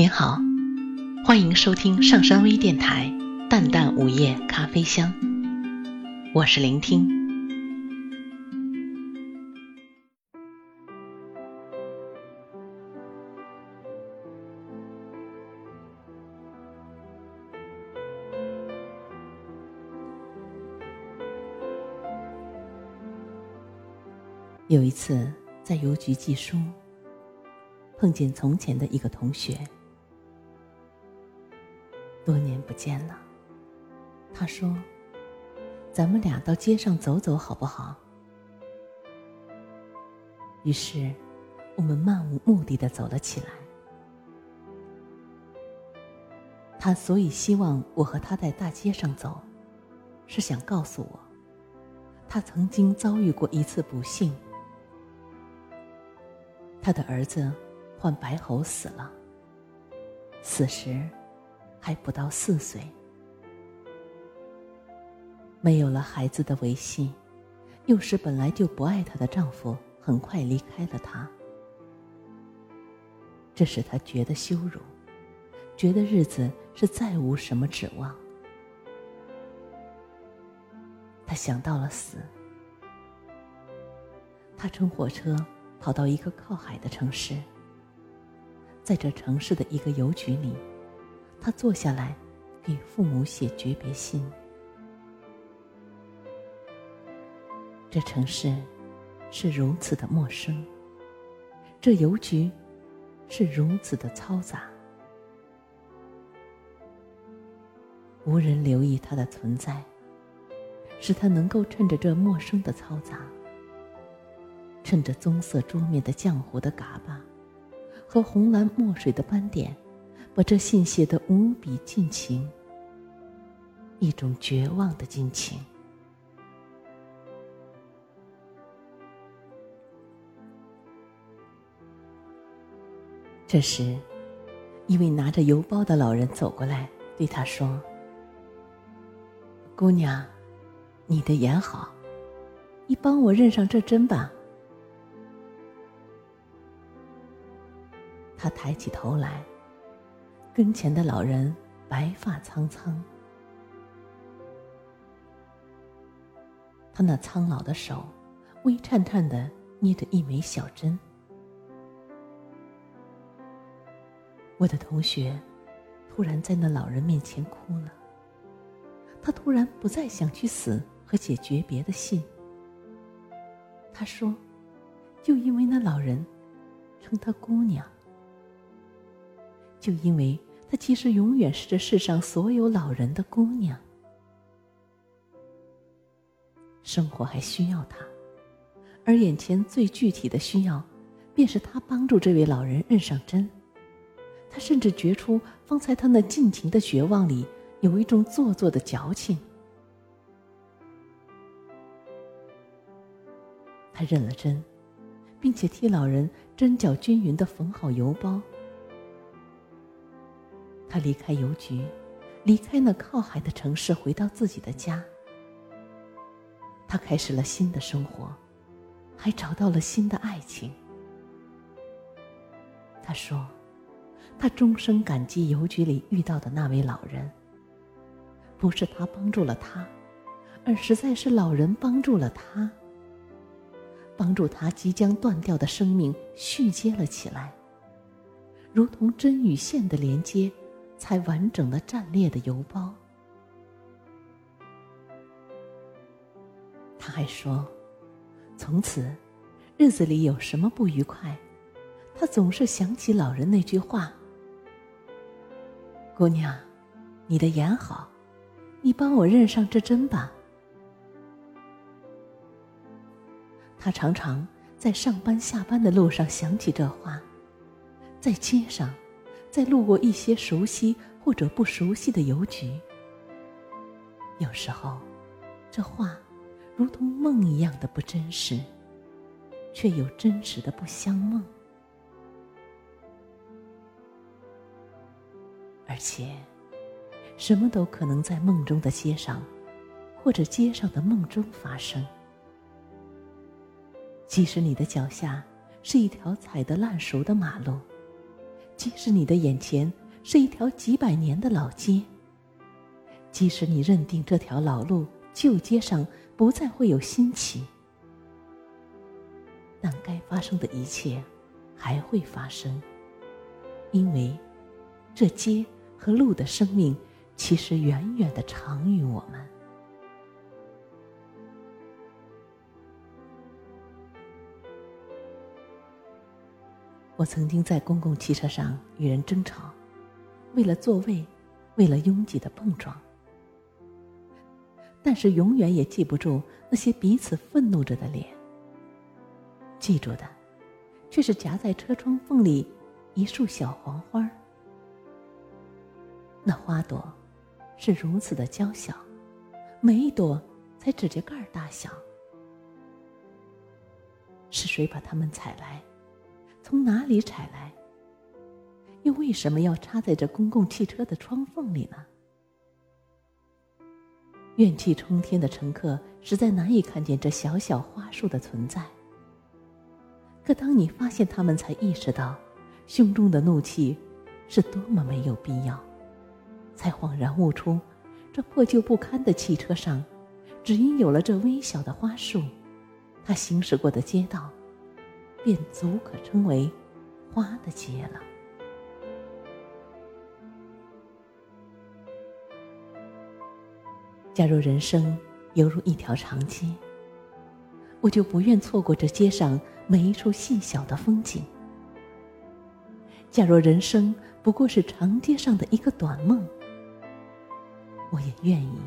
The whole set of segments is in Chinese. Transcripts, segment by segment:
您好，欢迎收听上山微电台《淡淡午夜咖啡香》，我是聆听。有一次在邮局寄书，碰见从前的一个同学。多年不见了，他说：“咱们俩到街上走走好不好？”于是，我们漫无目的的走了起来。他所以希望我和他在大街上走，是想告诉我，他曾经遭遇过一次不幸。他的儿子患白喉死了，死时。还不到四岁，没有了孩子的维系，又使本来就不爱她的丈夫很快离开了她，这使她觉得羞辱，觉得日子是再无什么指望。她想到了死，她乘火车跑到一个靠海的城市，在这城市的一个邮局里。他坐下来，给父母写诀别信。这城市是如此的陌生，这邮局是如此的嘈杂，无人留意他的存在，使他能够趁着这陌生的嘈杂，趁着棕色桌面的浆糊的嘎巴和红蓝墨水的斑点。把这信写得无比尽情，一种绝望的尽情。这时，一位拿着邮包的老人走过来，对他说：“姑娘，你的眼好，你帮我认上这针吧。”他抬起头来。跟前的老人白发苍苍，他那苍老的手微颤颤的捏着一枚小针。我的同学突然在那老人面前哭了，他突然不再想去死和写诀别的信。他说：“就因为那老人称她姑娘。”就因为她其实永远是这世上所有老人的姑娘，生活还需要她，而眼前最具体的需要，便是她帮助这位老人认上针。他甚至觉出方才他那尽情的绝望里有一种做作的矫情。他认了针，并且替老人针脚均匀的缝好邮包。他离开邮局，离开那靠海的城市，回到自己的家。他开始了新的生活，还找到了新的爱情。他说：“他终生感激邮局里遇到的那位老人。不是他帮助了他，而实在是老人帮助了他，帮助他即将断掉的生命续接了起来，如同针与线的连接。”才完整的战裂的邮包。他还说，从此，日子里有什么不愉快，他总是想起老人那句话：“姑娘，你的眼好，你帮我认上这针吧。”他常常在上班下班的路上想起这话，在街上。在路过一些熟悉或者不熟悉的邮局，有时候，这话如同梦一样的不真实，却又真实的不相梦。而且，什么都可能在梦中的街上，或者街上的梦中发生。即使你的脚下是一条踩得烂熟的马路。即使你的眼前是一条几百年的老街，即使你认定这条老路旧街上不再会有新奇，但该发生的一切还会发生，因为这街和路的生命其实远远的长于我们。我曾经在公共汽车上与人争吵，为了座位，为了拥挤的碰撞。但是永远也记不住那些彼此愤怒着的脸。记住的，却是夹在车窗缝里一束小黄花。那花朵是如此的娇小，每一朵才指甲盖大小。是谁把它们采来？从哪里采来？又为什么要插在这公共汽车的窗缝里呢？怨气冲天的乘客实在难以看见这小小花束的存在。可当你发现它们，才意识到胸中的怒气是多么没有必要，才恍然悟出，这破旧不堪的汽车上，只因有了这微小的花束，它行驶过的街道。便足可称为花的街了。假如人生犹如一条长街，我就不愿错过这街上每一处细小的风景。假若人生不过是长街上的一个短梦，我也愿意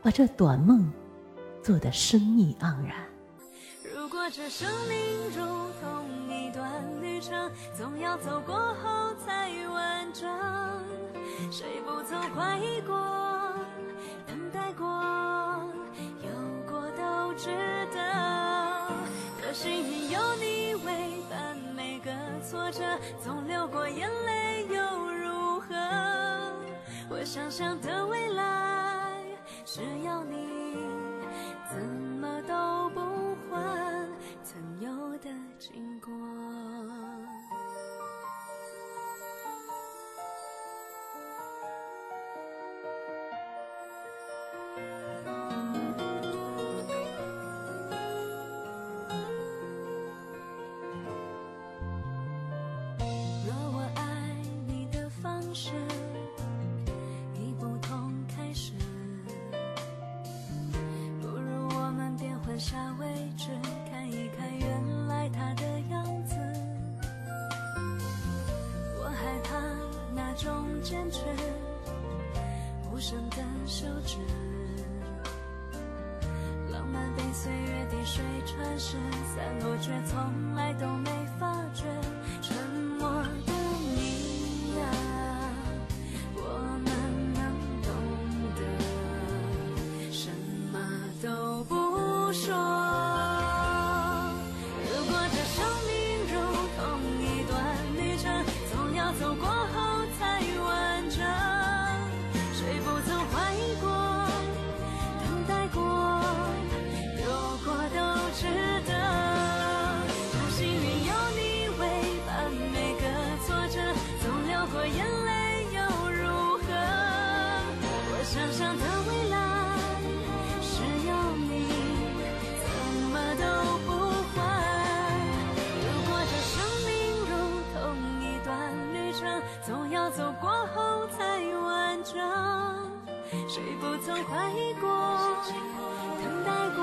把这短梦做得生意盎然。我这生命如同一段旅程总要走过后才完整，谁不曾怀疑过、等待过、有过都值得。可幸运有你为伴，每个挫折总流过眼泪又如何？我想象的未中坚持无声的休止，浪漫被岁月滴水穿石，散落却从来都没发总要走过后才完整，谁不曾怀疑过、等待过、